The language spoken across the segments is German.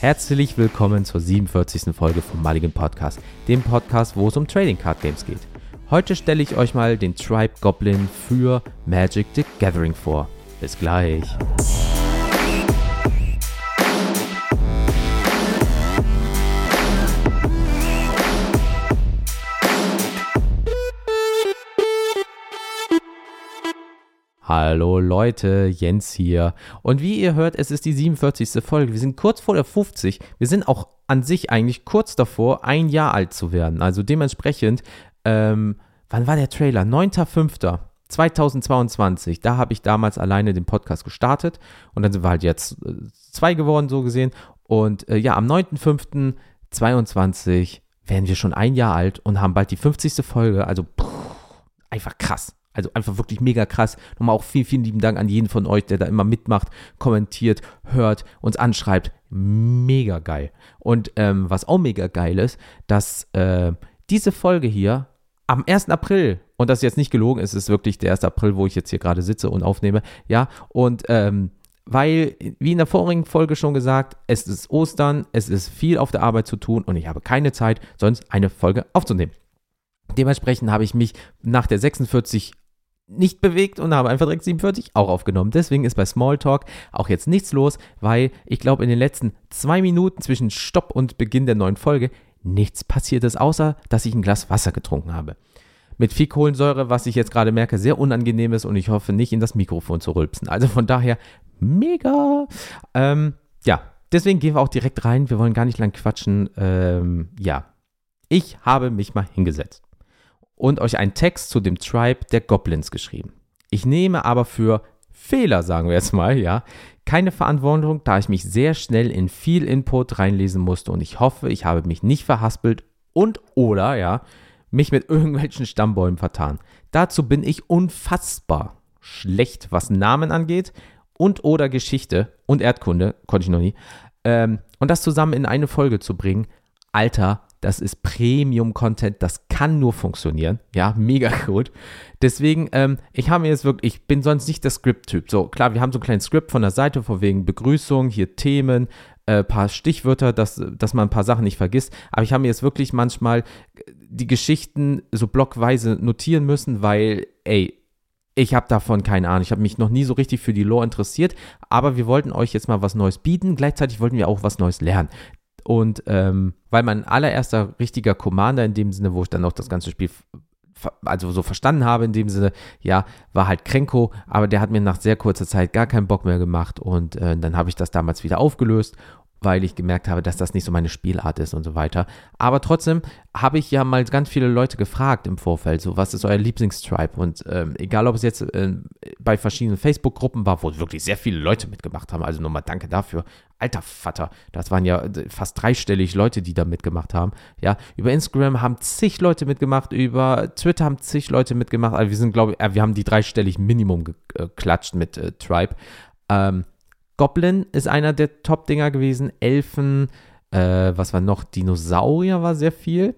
Herzlich willkommen zur 47. Folge vom Mulligan Podcast, dem Podcast, wo es um Trading Card Games geht. Heute stelle ich euch mal den Tribe Goblin für Magic the Gathering vor. Bis gleich. Hallo Leute, Jens hier. Und wie ihr hört, es ist die 47. Folge. Wir sind kurz vor der 50. Wir sind auch an sich eigentlich kurz davor, ein Jahr alt zu werden. Also dementsprechend, ähm, wann war der Trailer? 9.5.2022. Da habe ich damals alleine den Podcast gestartet. Und dann sind wir halt jetzt äh, zwei geworden, so gesehen. Und äh, ja, am 9.5.22 werden wir schon ein Jahr alt und haben bald die 50. Folge. Also pff, einfach krass. Also einfach wirklich mega krass. Nochmal auch vielen, vielen lieben Dank an jeden von euch, der da immer mitmacht, kommentiert, hört, uns anschreibt. Mega geil. Und ähm, was auch mega geil ist, dass äh, diese Folge hier am 1. April, und das ist jetzt nicht gelogen, es ist wirklich der 1. April, wo ich jetzt hier gerade sitze und aufnehme, ja, und ähm, weil, wie in der vorigen Folge schon gesagt, es ist Ostern, es ist viel auf der Arbeit zu tun und ich habe keine Zeit, sonst eine Folge aufzunehmen. Dementsprechend habe ich mich nach der 46 nicht bewegt und habe einfach direkt 47 auch aufgenommen. Deswegen ist bei Smalltalk auch jetzt nichts los, weil ich glaube, in den letzten zwei Minuten zwischen Stopp und Beginn der neuen Folge nichts passiert ist, außer dass ich ein Glas Wasser getrunken habe. Mit viel Kohlensäure, was ich jetzt gerade merke, sehr unangenehm ist und ich hoffe nicht in das Mikrofon zu rülpsen. Also von daher mega. Ähm, ja, deswegen gehen wir auch direkt rein. Wir wollen gar nicht lang quatschen. Ähm, ja, ich habe mich mal hingesetzt und euch einen Text zu dem Tribe der Goblins geschrieben. Ich nehme aber für Fehler, sagen wir jetzt mal, ja, keine Verantwortung, da ich mich sehr schnell in viel Input reinlesen musste und ich hoffe, ich habe mich nicht verhaspelt und oder, ja, mich mit irgendwelchen Stammbäumen vertan. Dazu bin ich unfassbar schlecht, was Namen angeht und oder Geschichte und Erdkunde, konnte ich noch nie. Ähm, und das zusammen in eine Folge zu bringen, Alter, das ist Premium-Content, das kann nur funktionieren. Ja, mega gut. Deswegen, ähm, ich habe mir jetzt wirklich, ich bin sonst nicht der Skript-Typ. So, klar, wir haben so ein kleines Skript von der Seite, vor wegen Begrüßung, hier Themen, äh, paar Stichwörter, dass, dass man ein paar Sachen nicht vergisst. Aber ich habe mir jetzt wirklich manchmal die Geschichten so blockweise notieren müssen, weil, ey, ich habe davon keine Ahnung. Ich habe mich noch nie so richtig für die Lore interessiert, aber wir wollten euch jetzt mal was Neues bieten. Gleichzeitig wollten wir auch was Neues lernen. Und ähm, weil mein allererster richtiger Commander in dem Sinne, wo ich dann auch das ganze Spiel also so verstanden habe in dem Sinne, ja, war halt Krenko, aber der hat mir nach sehr kurzer Zeit gar keinen Bock mehr gemacht und äh, dann habe ich das damals wieder aufgelöst weil ich gemerkt habe, dass das nicht so meine Spielart ist und so weiter. Aber trotzdem habe ich ja mal ganz viele Leute gefragt im Vorfeld, so was ist euer Lieblingstribe? Und ähm, egal, ob es jetzt äh, bei verschiedenen Facebook-Gruppen war, wo wirklich sehr viele Leute mitgemacht haben, also nochmal danke dafür. Alter Vater, das waren ja äh, fast dreistellig Leute, die da mitgemacht haben. Ja, über Instagram haben zig Leute mitgemacht, über Twitter haben zig Leute mitgemacht. Also wir sind, glaube ich, äh, wir haben die dreistellig Minimum geklatscht mit äh, Tribe. Ähm, Goblin ist einer der Top-Dinger gewesen. Elfen, äh, was war noch? Dinosaurier war sehr viel.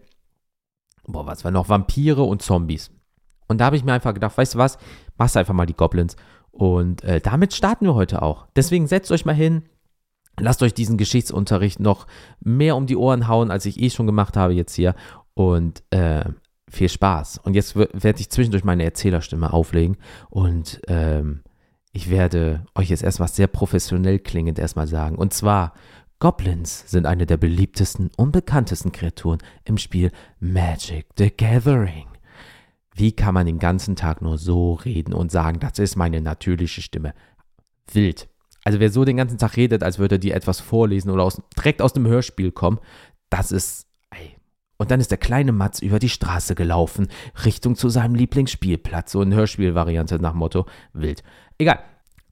Boah, was war noch? Vampire und Zombies. Und da habe ich mir einfach gedacht, weißt du was? Machst einfach mal die Goblins. Und äh, damit starten wir heute auch. Deswegen setzt euch mal hin, lasst euch diesen Geschichtsunterricht noch mehr um die Ohren hauen, als ich eh schon gemacht habe jetzt hier. Und äh, viel Spaß. Und jetzt werde ich zwischendurch meine Erzählerstimme auflegen und ähm, ich werde euch jetzt erstmal sehr professionell klingend erstmal sagen. Und zwar, Goblins sind eine der beliebtesten und bekanntesten Kreaturen im Spiel Magic the Gathering. Wie kann man den ganzen Tag nur so reden und sagen, das ist meine natürliche Stimme? Wild. Also wer so den ganzen Tag redet, als würde dir etwas vorlesen oder aus, direkt aus dem Hörspiel kommen, das ist. Und dann ist der kleine Matz über die Straße gelaufen, Richtung zu seinem Lieblingsspielplatz. So eine Hörspielvariante nach Motto wild. Egal.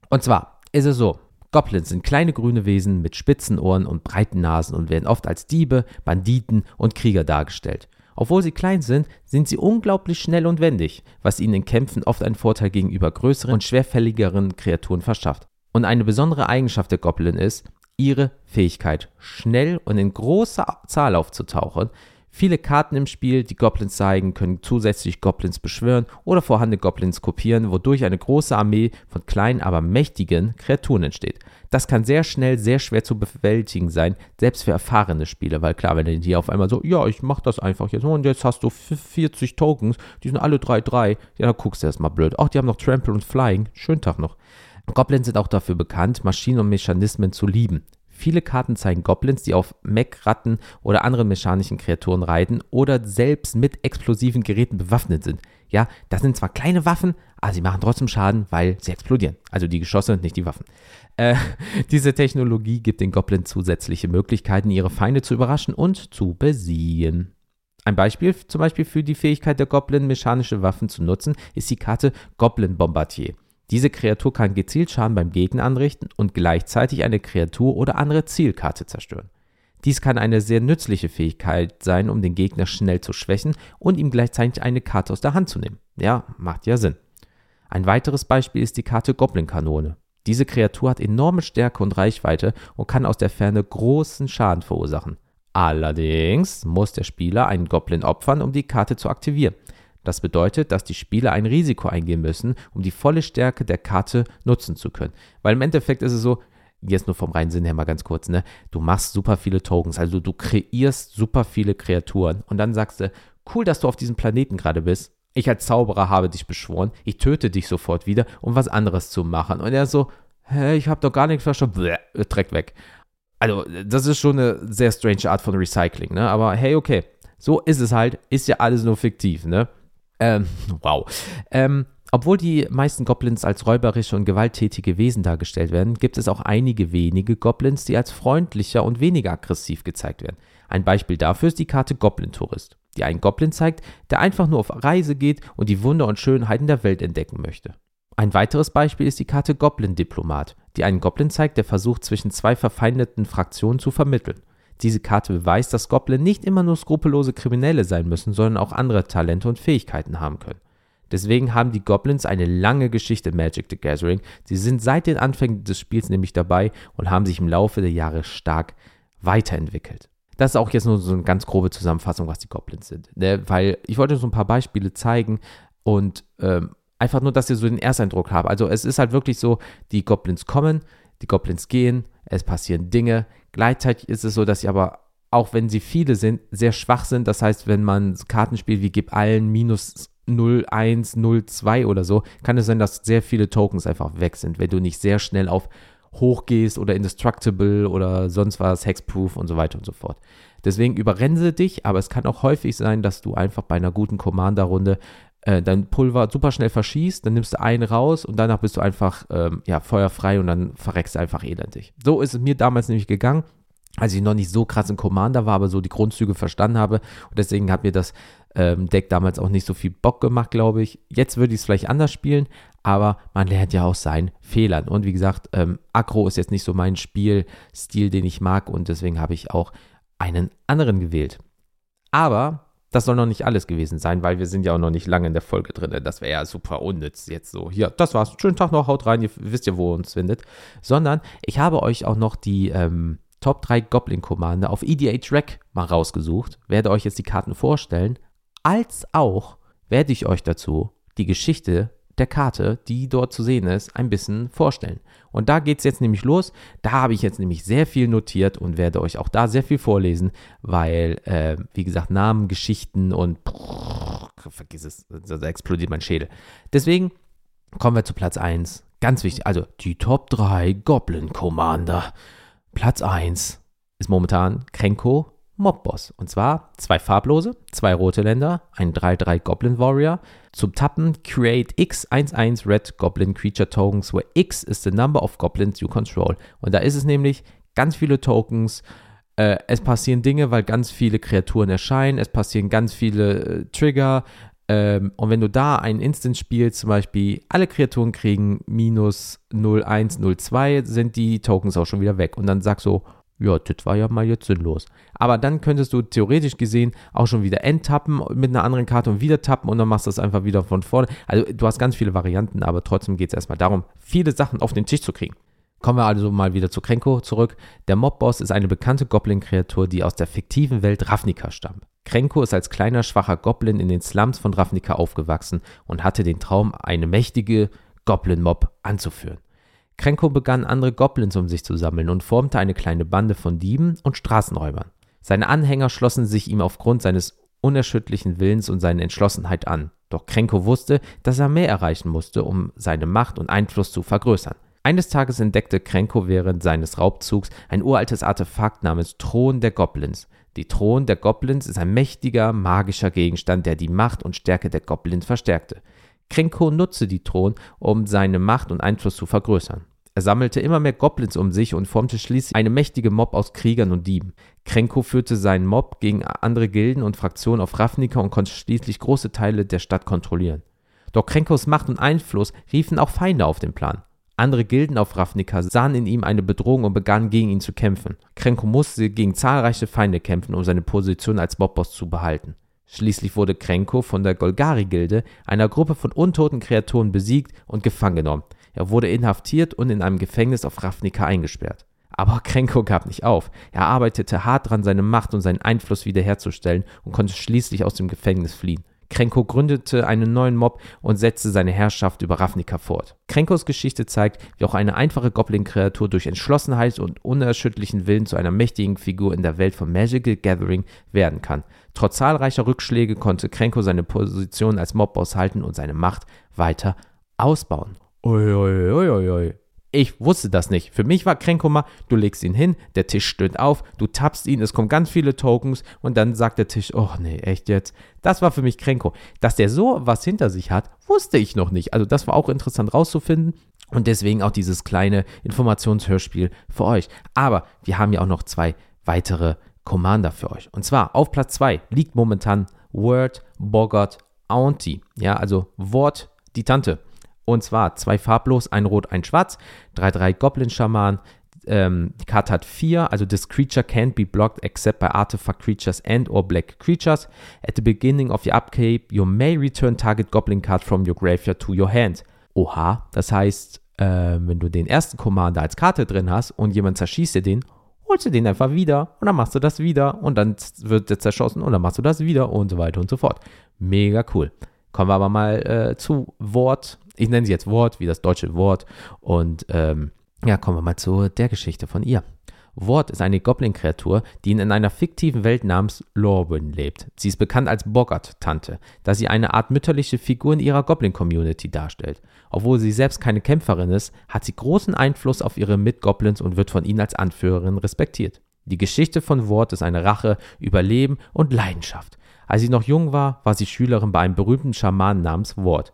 Und zwar ist es so, Goblins sind kleine grüne Wesen mit spitzen Ohren und breiten Nasen und werden oft als Diebe, Banditen und Krieger dargestellt. Obwohl sie klein sind, sind sie unglaublich schnell und wendig, was ihnen in Kämpfen oft einen Vorteil gegenüber größeren und schwerfälligeren Kreaturen verschafft. Und eine besondere Eigenschaft der Goblin ist ihre Fähigkeit, schnell und in großer Zahl aufzutauchen, Viele Karten im Spiel, die Goblins zeigen, können zusätzlich Goblins beschwören oder vorhandene Goblins kopieren, wodurch eine große Armee von kleinen, aber mächtigen Kreaturen entsteht. Das kann sehr schnell sehr schwer zu bewältigen sein, selbst für erfahrene Spieler, weil klar, wenn du hier auf einmal so, ja, ich mach das einfach jetzt und jetzt hast du 40 Tokens, die sind alle 3-3, ja, dann guckst du erstmal blöd. Ach, die haben noch Trample und Flying, schönen Tag noch. Goblins sind auch dafür bekannt, Maschinen und Mechanismen zu lieben. Viele Karten zeigen Goblins, die auf Mech-Ratten oder anderen mechanischen Kreaturen reiten oder selbst mit explosiven Geräten bewaffnet sind. Ja, das sind zwar kleine Waffen, aber sie machen trotzdem Schaden, weil sie explodieren. Also die Geschosse nicht die Waffen. Äh, diese Technologie gibt den Goblins zusätzliche Möglichkeiten, ihre Feinde zu überraschen und zu besiegen. Ein Beispiel zum Beispiel für die Fähigkeit der Goblin, mechanische Waffen zu nutzen, ist die Karte Goblin Bombardier. Diese Kreatur kann gezielt Schaden beim Gegner anrichten und gleichzeitig eine Kreatur oder andere Zielkarte zerstören. Dies kann eine sehr nützliche Fähigkeit sein, um den Gegner schnell zu schwächen und ihm gleichzeitig eine Karte aus der Hand zu nehmen. Ja, macht ja Sinn. Ein weiteres Beispiel ist die Karte Goblin-Kanone. Diese Kreatur hat enorme Stärke und Reichweite und kann aus der Ferne großen Schaden verursachen. Allerdings muss der Spieler einen Goblin opfern, um die Karte zu aktivieren. Das bedeutet, dass die Spieler ein Risiko eingehen müssen, um die volle Stärke der Karte nutzen zu können. Weil im Endeffekt ist es so, jetzt nur vom reinen Sinn her mal ganz kurz, ne? Du machst super viele Tokens, also du kreierst super viele Kreaturen und dann sagst du, cool, dass du auf diesem Planeten gerade bist. Ich als Zauberer habe dich beschworen, ich töte dich sofort wieder, um was anderes zu machen. Und er so, hä, ich habe doch gar nichts verstanden, Bläh, direkt weg. Also, das ist schon eine sehr strange Art von Recycling, ne? Aber hey, okay, so ist es halt, ist ja alles nur fiktiv, ne? Ähm, wow. Ähm, obwohl die meisten Goblins als räuberische und gewalttätige Wesen dargestellt werden, gibt es auch einige wenige Goblins, die als freundlicher und weniger aggressiv gezeigt werden. Ein Beispiel dafür ist die Karte Goblin Tourist, die einen Goblin zeigt, der einfach nur auf Reise geht und die Wunder und Schönheiten der Welt entdecken möchte. Ein weiteres Beispiel ist die Karte Goblin Diplomat, die einen Goblin zeigt, der versucht, zwischen zwei verfeindeten Fraktionen zu vermitteln. Diese Karte beweist, dass Goblin nicht immer nur skrupellose Kriminelle sein müssen, sondern auch andere Talente und Fähigkeiten haben können. Deswegen haben die Goblins eine lange Geschichte in Magic the Gathering. Sie sind seit den Anfängen des Spiels nämlich dabei und haben sich im Laufe der Jahre stark weiterentwickelt. Das ist auch jetzt nur so eine ganz grobe Zusammenfassung, was die Goblins sind. Ne? Weil ich wollte so ein paar Beispiele zeigen und ähm, einfach nur, dass ihr so den Ersteindruck habt. Also es ist halt wirklich so, die Goblins kommen, die Goblins gehen, es passieren Dinge. Gleichzeitig ist es so, dass sie aber, auch wenn sie viele sind, sehr schwach sind. Das heißt, wenn man Karten spielt wie gib allen minus 01, 02 oder so, kann es sein, dass sehr viele Tokens einfach weg sind, wenn du nicht sehr schnell auf hoch gehst oder indestructible oder sonst was, hexproof und so weiter und so fort. Deswegen überrense dich, aber es kann auch häufig sein, dass du einfach bei einer guten Commander-Runde äh, dein Pulver super schnell verschießt, dann nimmst du einen raus und danach bist du einfach ähm, ja, feuerfrei und dann verreckst du einfach elendig. So ist es mir damals nämlich gegangen, als ich noch nicht so krass im Commander war, aber so die Grundzüge verstanden habe. Und deswegen hat mir das ähm, Deck damals auch nicht so viel Bock gemacht, glaube ich. Jetzt würde ich es vielleicht anders spielen, aber man lernt ja aus seinen Fehlern. Und wie gesagt, ähm, Aggro ist jetzt nicht so mein Spielstil, den ich mag und deswegen habe ich auch einen anderen gewählt. Aber das soll noch nicht alles gewesen sein, weil wir sind ja auch noch nicht lange in der Folge drin. Das wäre ja super unnütz jetzt so. Hier, das war's. Schönen Tag noch, haut rein, ihr wisst ja, wo ihr uns findet. Sondern ich habe euch auch noch die ähm, Top 3 Goblin Commander auf EDH Rack mal rausgesucht. Werde euch jetzt die Karten vorstellen. Als auch werde ich euch dazu die Geschichte der Karte, die dort zu sehen ist, ein bisschen vorstellen. Und da geht es jetzt nämlich los. Da habe ich jetzt nämlich sehr viel notiert und werde euch auch da sehr viel vorlesen, weil, äh, wie gesagt, Namen, Geschichten und brrr, vergiss es, da explodiert mein Schädel. Deswegen kommen wir zu Platz 1. Ganz wichtig, also die Top 3 Goblin Commander. Platz 1 ist momentan Krenko Mobboss. Und zwar zwei farblose, zwei rote Länder, ein 3-3 Goblin Warrior. Zum Tappen create X11 Red Goblin Creature Tokens, where X is the number of Goblins you control. Und da ist es nämlich ganz viele Tokens. Äh, es passieren Dinge, weil ganz viele Kreaturen erscheinen. Es passieren ganz viele äh, Trigger. Ähm, und wenn du da ein Instant spielst, zum Beispiel alle Kreaturen kriegen minus 01, 02, sind die Tokens auch schon wieder weg. Und dann sagst du, ja, das war ja mal jetzt sinnlos. Aber dann könntest du theoretisch gesehen auch schon wieder enttappen mit einer anderen Karte und wieder tappen und dann machst du das einfach wieder von vorne. Also du hast ganz viele Varianten, aber trotzdem geht es erstmal darum, viele Sachen auf den Tisch zu kriegen. Kommen wir also mal wieder zu Krenko zurück. Der Mobboss ist eine bekannte Goblin-Kreatur, die aus der fiktiven Welt Ravnica stammt. Krenko ist als kleiner, schwacher Goblin in den Slums von Ravnica aufgewachsen und hatte den Traum, eine mächtige Goblin-Mob anzuführen. Krenko begann, andere Goblins um sich zu sammeln und formte eine kleine Bande von Dieben und Straßenräubern. Seine Anhänger schlossen sich ihm aufgrund seines unerschütterlichen Willens und seiner Entschlossenheit an. Doch Krenko wusste, dass er mehr erreichen musste, um seine Macht und Einfluss zu vergrößern. Eines Tages entdeckte Krenko während seines Raubzugs ein uraltes Artefakt namens Thron der Goblins. Die Thron der Goblins ist ein mächtiger, magischer Gegenstand, der die Macht und Stärke der Goblins verstärkte. Krenko nutzte die Thron, um seine Macht und Einfluss zu vergrößern. Er sammelte immer mehr Goblins um sich und formte schließlich eine mächtige Mob aus Kriegern und Dieben. Krenko führte seinen Mob gegen andere Gilden und Fraktionen auf Ravnica und konnte schließlich große Teile der Stadt kontrollieren. Doch Krenkos Macht und Einfluss riefen auch Feinde auf den Plan. Andere Gilden auf Ravnica sahen in ihm eine Bedrohung und begannen gegen ihn zu kämpfen. Krenko musste gegen zahlreiche Feinde kämpfen, um seine Position als Mobboss zu behalten. Schließlich wurde Krenko von der Golgari-Gilde, einer Gruppe von untoten Kreaturen, besiegt und gefangen genommen. Er wurde inhaftiert und in einem Gefängnis auf Ravnica eingesperrt. Aber Krenko gab nicht auf. Er arbeitete hart daran, seine Macht und seinen Einfluss wiederherzustellen und konnte schließlich aus dem Gefängnis fliehen. Krenko gründete einen neuen Mob und setzte seine Herrschaft über Ravnica fort. Krenkos Geschichte zeigt, wie auch eine einfache Goblin-Kreatur durch Entschlossenheit und unerschütterlichen Willen zu einer mächtigen Figur in der Welt von Magical Gathering werden kann. Trotz zahlreicher Rückschläge konnte Krenko seine Position als Mob aushalten und seine Macht weiter ausbauen. Uiuiuiui. Ui, ui, ui. Ich wusste das nicht. Für mich war Krenko du legst ihn hin, der Tisch stöhnt auf, du tappst ihn, es kommen ganz viele Tokens und dann sagt der Tisch, oh nee, echt jetzt. Das war für mich Krenko. Dass der so was hinter sich hat, wusste ich noch nicht. Also das war auch interessant rauszufinden. Und deswegen auch dieses kleine Informationshörspiel für euch. Aber wir haben ja auch noch zwei weitere Commander für euch. Und zwar auf Platz 2 liegt momentan Word Boggart Auntie. Ja, also Wort die Tante. Und zwar zwei farblos, ein rot, ein schwarz, 3-3 Goblin-Schaman. Ähm, die Karte hat 4, also this creature can't be blocked except by artifact creatures and or black creatures. At the beginning of your upkeep, you may return target Goblin card from your graveyard to your hand. Oha, das heißt, äh, wenn du den ersten Commander als Karte drin hast und jemand zerschießt dir den, holst du den einfach wieder und dann machst du das wieder und dann wird der zerschossen und dann machst du das wieder und so weiter und so fort. Mega cool. Kommen wir aber mal äh, zu Wort ich nenne sie jetzt Wort, wie das deutsche Wort. Und ähm, ja, kommen wir mal zu der Geschichte von ihr. Wort ist eine Goblin-Kreatur, die in einer fiktiven Welt namens Lorwyn lebt. Sie ist bekannt als Boggart-Tante, da sie eine Art mütterliche Figur in ihrer Goblin-Community darstellt. Obwohl sie selbst keine Kämpferin ist, hat sie großen Einfluss auf ihre Mitgoblins und wird von ihnen als Anführerin respektiert. Die Geschichte von Wort ist eine Rache über Leben und Leidenschaft. Als sie noch jung war, war sie Schülerin bei einem berühmten Schamanen namens Ward,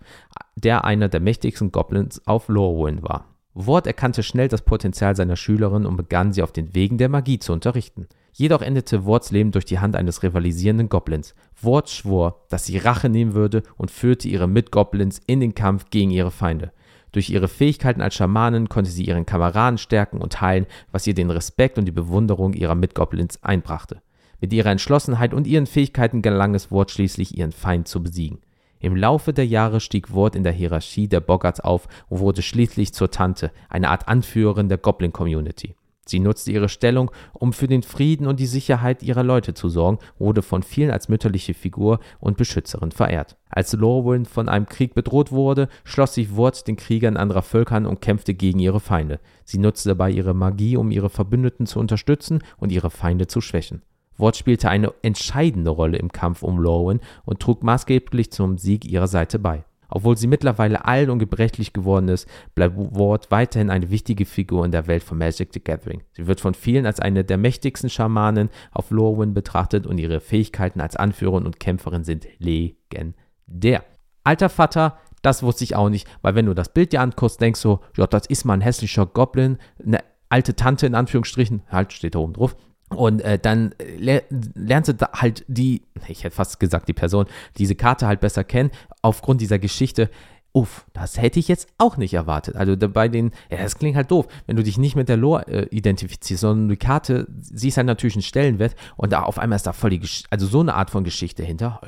der einer der mächtigsten Goblins auf Lorwyn war. Ward erkannte schnell das Potenzial seiner Schülerin und begann sie auf den Wegen der Magie zu unterrichten. Jedoch endete Wards Leben durch die Hand eines rivalisierenden Goblins. Ward schwor, dass sie Rache nehmen würde und führte ihre Mitgoblins in den Kampf gegen ihre Feinde. Durch ihre Fähigkeiten als Schamanin konnte sie ihren Kameraden stärken und heilen, was ihr den Respekt und die Bewunderung ihrer Mitgoblins einbrachte. Mit ihrer Entschlossenheit und ihren Fähigkeiten gelang es Ward schließlich, ihren Feind zu besiegen. Im Laufe der Jahre stieg Ward in der Hierarchie der Boggarts auf und wurde schließlich zur Tante, eine Art Anführerin der Goblin-Community. Sie nutzte ihre Stellung, um für den Frieden und die Sicherheit ihrer Leute zu sorgen, wurde von vielen als mütterliche Figur und Beschützerin verehrt. Als Lorwyn von einem Krieg bedroht wurde, schloss sich Ward den Kriegern anderer Völker an und kämpfte gegen ihre Feinde. Sie nutzte dabei ihre Magie, um ihre Verbündeten zu unterstützen und ihre Feinde zu schwächen. Ward spielte eine entscheidende Rolle im Kampf um Lorwyn und trug maßgeblich zum Sieg ihrer Seite bei. Obwohl sie mittlerweile alt und gebrechlich geworden ist, bleibt Ward weiterhin eine wichtige Figur in der Welt von Magic the Gathering. Sie wird von vielen als eine der mächtigsten Schamanen auf Lorwyn betrachtet und ihre Fähigkeiten als Anführerin und Kämpferin sind legendär. Alter Vater, das wusste ich auch nicht, weil wenn du das Bild dir anguckst, denkst du, ja, das ist mal ein hässlicher Goblin, eine alte Tante in Anführungsstrichen, halt steht da oben drauf, und äh, dann le lernst du da halt die, ich hätte fast gesagt, die Person, diese Karte halt besser kennen, aufgrund dieser Geschichte. Uff, das hätte ich jetzt auch nicht erwartet. Also bei den, ja, das klingt halt doof, wenn du dich nicht mit der Lore äh, identifizierst, sondern die Karte siehst halt natürlich einen Stellenwert und da auf einmal ist da voll die, Gesch also so eine Art von Geschichte hinter.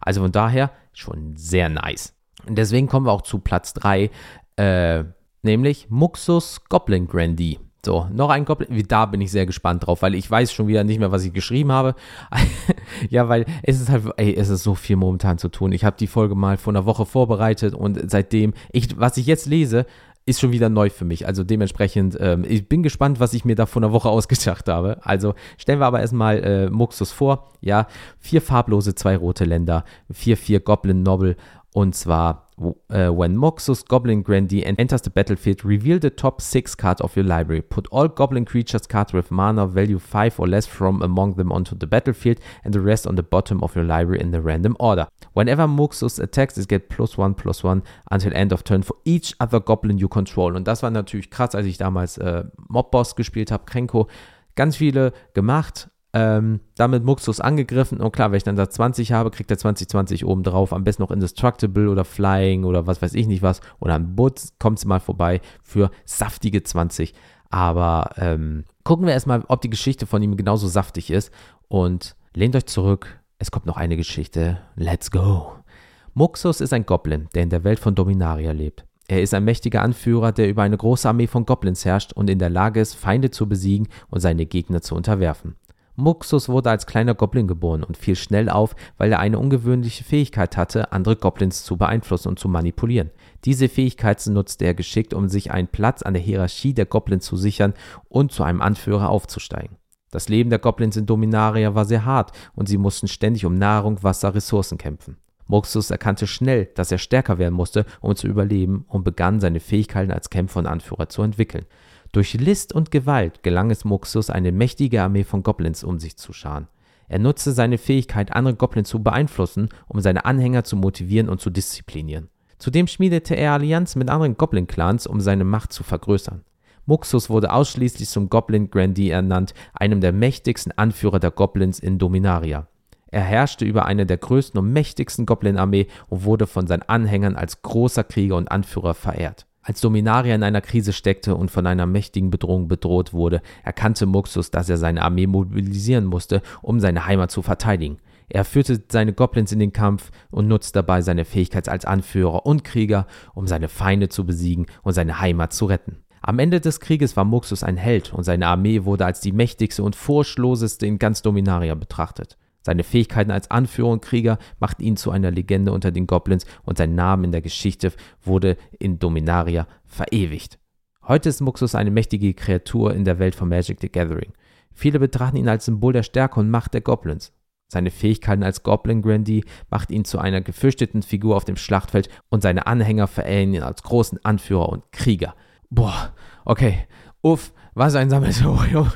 Also von daher schon sehr nice. Und deswegen kommen wir auch zu Platz 3, äh, nämlich Muxus Goblin Grandee. So, noch ein Goblin. Da bin ich sehr gespannt drauf, weil ich weiß schon wieder nicht mehr, was ich geschrieben habe. ja, weil es ist halt, ey, es ist so viel momentan zu tun. Ich habe die Folge mal vor einer Woche vorbereitet und seitdem, ich, was ich jetzt lese, ist schon wieder neu für mich. Also dementsprechend, ähm, ich bin gespannt, was ich mir da vor einer Woche ausgedacht habe. Also stellen wir aber erstmal äh, Muxus vor. Ja, vier farblose, zwei rote Länder, vier, vier Goblin Noble und zwar Uh, when Moxus Goblin Grandee enters the battlefield, reveal the top 6 cards of your library. Put all Goblin creatures cards with mana value 5 or less from among them onto the battlefield and the rest on the bottom of your library in the random order. Whenever Moxus attacks, it get plus 1 plus 1 until end of turn for each other Goblin you control. Und das war natürlich krass, als ich damals äh, Mob Boss gespielt habe, Krenko. Ganz viele gemacht, ähm, damit Muxus angegriffen und klar, wenn ich dann da 20 habe, kriegt er 2020 oben drauf, am besten noch Indestructible oder Flying oder was weiß ich nicht was oder ein Butz, kommt es mal vorbei für saftige 20. Aber ähm, gucken wir erstmal, ob die Geschichte von ihm genauso saftig ist und lehnt euch zurück, es kommt noch eine Geschichte, let's go. Muxus ist ein Goblin, der in der Welt von Dominaria lebt. Er ist ein mächtiger Anführer, der über eine große Armee von Goblins herrscht und in der Lage ist, Feinde zu besiegen und seine Gegner zu unterwerfen. Muxus wurde als kleiner Goblin geboren und fiel schnell auf, weil er eine ungewöhnliche Fähigkeit hatte, andere Goblins zu beeinflussen und zu manipulieren. Diese Fähigkeit nutzte er geschickt, um sich einen Platz an der Hierarchie der Goblins zu sichern und zu einem Anführer aufzusteigen. Das Leben der Goblins in Dominaria war sehr hart und sie mussten ständig um Nahrung, Wasser, Ressourcen kämpfen. Muxus erkannte schnell, dass er stärker werden musste, um zu überleben und begann seine Fähigkeiten als Kämpfer und Anführer zu entwickeln. Durch List und Gewalt gelang es Muxus, eine mächtige Armee von Goblins um sich zu scharen. Er nutzte seine Fähigkeit, andere Goblins zu beeinflussen, um seine Anhänger zu motivieren und zu disziplinieren. Zudem schmiedete er Allianzen mit anderen Goblin-Clans, um seine Macht zu vergrößern. Muxus wurde ausschließlich zum Goblin Grandee ernannt, einem der mächtigsten Anführer der Goblins in Dominaria. Er herrschte über eine der größten und mächtigsten Goblin-Armee und wurde von seinen Anhängern als großer Krieger und Anführer verehrt. Als Dominaria in einer Krise steckte und von einer mächtigen Bedrohung bedroht wurde, erkannte Muxus, dass er seine Armee mobilisieren musste, um seine Heimat zu verteidigen. Er führte seine Goblins in den Kampf und nutzte dabei seine Fähigkeit als Anführer und Krieger, um seine Feinde zu besiegen und seine Heimat zu retten. Am Ende des Krieges war Muxus ein Held und seine Armee wurde als die mächtigste und furchtloseste in ganz Dominaria betrachtet. Seine Fähigkeiten als Anführer und Krieger machten ihn zu einer Legende unter den Goblins und sein Name in der Geschichte wurde in Dominaria verewigt. Heute ist Muxus eine mächtige Kreatur in der Welt von Magic the Gathering. Viele betrachten ihn als Symbol der Stärke und Macht der Goblins. Seine Fähigkeiten als Goblin Grandee macht ihn zu einer gefürchteten Figur auf dem Schlachtfeld und seine Anhänger verehren ihn als großen Anführer und Krieger. Boah, okay, uff, was ein Sammelsurium.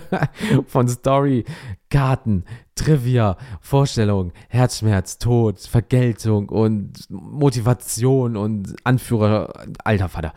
von Story, Karten, Trivia, Vorstellung, Herzschmerz, Tod, Vergeltung und Motivation und Anführer, alter Vater.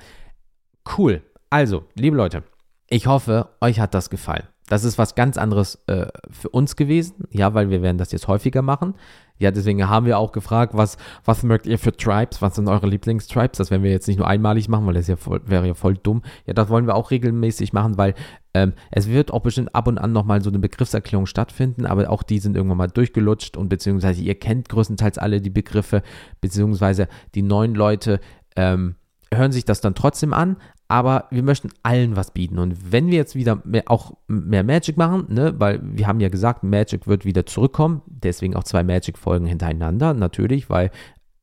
Cool. Also, liebe Leute, ich hoffe, euch hat das gefallen. Das ist was ganz anderes äh, für uns gewesen, ja, weil wir werden das jetzt häufiger machen. Ja, deswegen haben wir auch gefragt, was, was mögt ihr für Tribes? Was sind eure Lieblingstribes? Das werden wir jetzt nicht nur einmalig machen, weil das ja voll, wäre ja voll dumm. Ja, das wollen wir auch regelmäßig machen, weil ähm, es wird auch bestimmt ab und an nochmal so eine Begriffserklärung stattfinden, aber auch die sind irgendwann mal durchgelutscht und beziehungsweise ihr kennt größtenteils alle die Begriffe, beziehungsweise die neuen Leute ähm, hören sich das dann trotzdem an, aber wir möchten allen was bieten. Und wenn wir jetzt wieder mehr, auch mehr Magic machen, ne, weil wir haben ja gesagt, Magic wird wieder zurückkommen, deswegen auch zwei Magic-Folgen hintereinander, natürlich, weil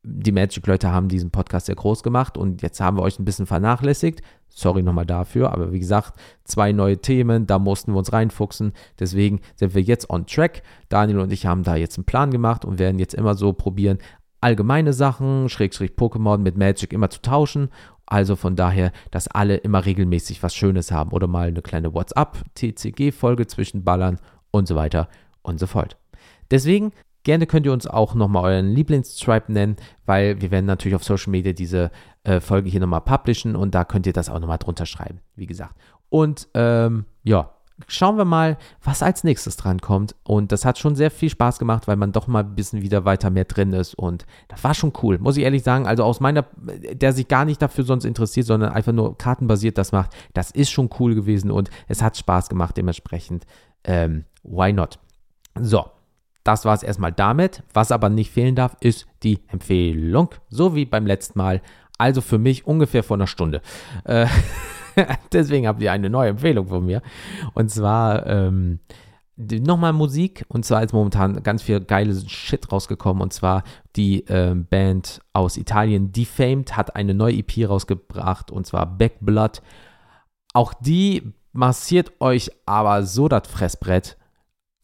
die Magic-Leute haben diesen Podcast sehr groß gemacht und jetzt haben wir euch ein bisschen vernachlässigt. Sorry nochmal dafür, aber wie gesagt, zwei neue Themen, da mussten wir uns reinfuchsen. Deswegen sind wir jetzt on track. Daniel und ich haben da jetzt einen Plan gemacht und werden jetzt immer so probieren, allgemeine Sachen, Schrägstrich Pokémon mit Magic immer zu tauschen also von daher, dass alle immer regelmäßig was Schönes haben oder mal eine kleine WhatsApp-TCG-Folge zwischen Ballern und so weiter und so fort. Deswegen Gerne könnt ihr uns auch nochmal euren Lieblingstribe nennen, weil wir werden natürlich auf Social Media diese äh, Folge hier nochmal publishen und da könnt ihr das auch nochmal drunter schreiben, wie gesagt. Und ähm, ja, schauen wir mal, was als nächstes dran kommt. Und das hat schon sehr viel Spaß gemacht, weil man doch mal ein bisschen wieder weiter mehr drin ist. Und das war schon cool, muss ich ehrlich sagen. Also aus meiner, der sich gar nicht dafür sonst interessiert, sondern einfach nur kartenbasiert das macht, das ist schon cool gewesen und es hat Spaß gemacht dementsprechend. Ähm, why not? So. Das war es erstmal damit. Was aber nicht fehlen darf, ist die Empfehlung. So wie beim letzten Mal. Also für mich ungefähr vor einer Stunde. Äh, Deswegen habt ihr eine neue Empfehlung von mir. Und zwar ähm, nochmal Musik. Und zwar ist momentan ganz viel geiles Shit rausgekommen. Und zwar die ähm, Band aus Italien, Defamed, hat eine neue EP rausgebracht. Und zwar Backblood. Auch die massiert euch aber so das Fressbrett.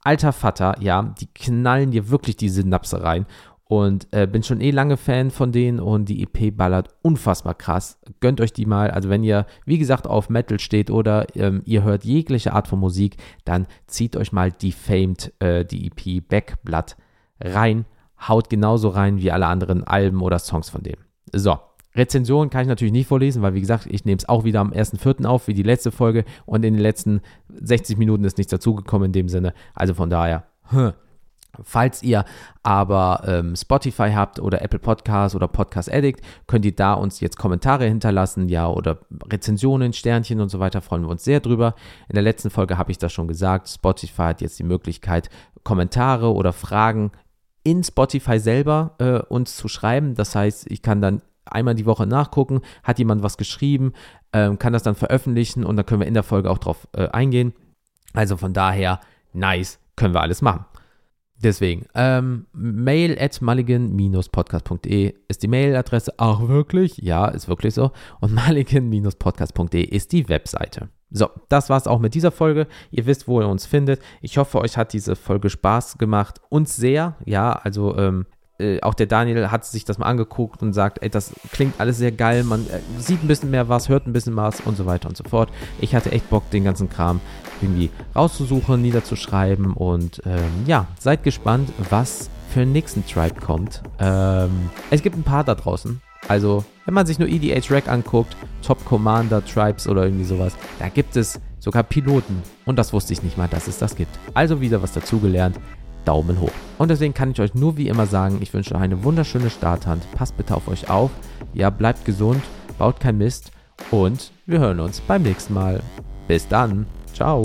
Alter Vater, ja, die knallen dir wirklich die Synapse rein. Und äh, bin schon eh lange Fan von denen und die EP ballert unfassbar krass. Gönnt euch die mal. Also wenn ihr, wie gesagt, auf Metal steht oder ähm, ihr hört jegliche Art von Musik, dann zieht euch mal Defamed, äh, die EP Backblatt rein. Haut genauso rein wie alle anderen Alben oder Songs von dem. So, Rezension kann ich natürlich nicht vorlesen, weil wie gesagt, ich nehme es auch wieder am 1.4. auf, wie die letzte Folge und in den letzten 60 Minuten ist nichts dazugekommen in dem Sinne. Also von daher, hm. Falls ihr aber ähm, Spotify habt oder Apple Podcasts oder Podcast Addict, könnt ihr da uns jetzt Kommentare hinterlassen, ja, oder Rezensionen, Sternchen und so weiter, freuen wir uns sehr drüber. In der letzten Folge habe ich das schon gesagt, Spotify hat jetzt die Möglichkeit, Kommentare oder Fragen in Spotify selber äh, uns zu schreiben. Das heißt, ich kann dann einmal die Woche nachgucken, hat jemand was geschrieben, ähm, kann das dann veröffentlichen und dann können wir in der Folge auch drauf äh, eingehen. Also von daher, nice, können wir alles machen. Deswegen, ähm, mail at mulligan-podcast.de ist die Mailadresse. Auch wirklich? Ja, ist wirklich so. Und mulligan-podcast.de ist die Webseite. So, das war's auch mit dieser Folge. Ihr wisst, wo ihr uns findet. Ich hoffe, euch hat diese Folge Spaß gemacht. Uns sehr. Ja, also ähm, äh, auch der Daniel hat sich das mal angeguckt und sagt, ey, das klingt alles sehr geil, man äh, sieht ein bisschen mehr was, hört ein bisschen was und so weiter und so fort. Ich hatte echt Bock, den ganzen Kram irgendwie rauszusuchen, niederzuschreiben und ähm, ja, seid gespannt, was für den nächsten Tribe kommt. Ähm, es gibt ein paar da draußen. Also, wenn man sich nur EDH Rack anguckt, Top Commander Tribes oder irgendwie sowas, da gibt es sogar Piloten. Und das wusste ich nicht mal, dass es das gibt. Also wieder was dazugelernt. Daumen hoch. Und deswegen kann ich euch nur wie immer sagen, ich wünsche euch eine wunderschöne Starthand. Passt bitte auf euch auf. Ja, bleibt gesund, baut kein Mist und wir hören uns beim nächsten Mal. Bis dann. Tchau.